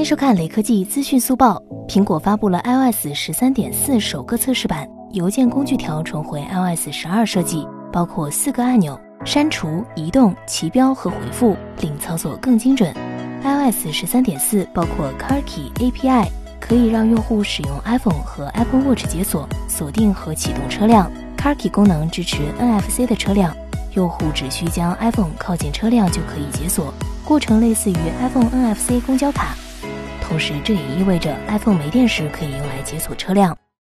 迎收看雷科技资讯速报。苹果发布了 iOS 十三点四首个测试版，邮件工具条重回 iOS 十二设计，包括四个按钮：删除、移动、齐标和回复，令操作更精准。iOS 十三点四包括 Car Key API，可以让用户使用 iPhone 和 Apple Watch 解锁、锁定和启动车辆。Car Key 功能支持 NFC 的车辆，用户只需将 iPhone 靠近车辆就可以解锁，过程类似于 iPhone NFC 公交卡。同时，这也意味着 iPhone 没电时可以用来解锁车辆。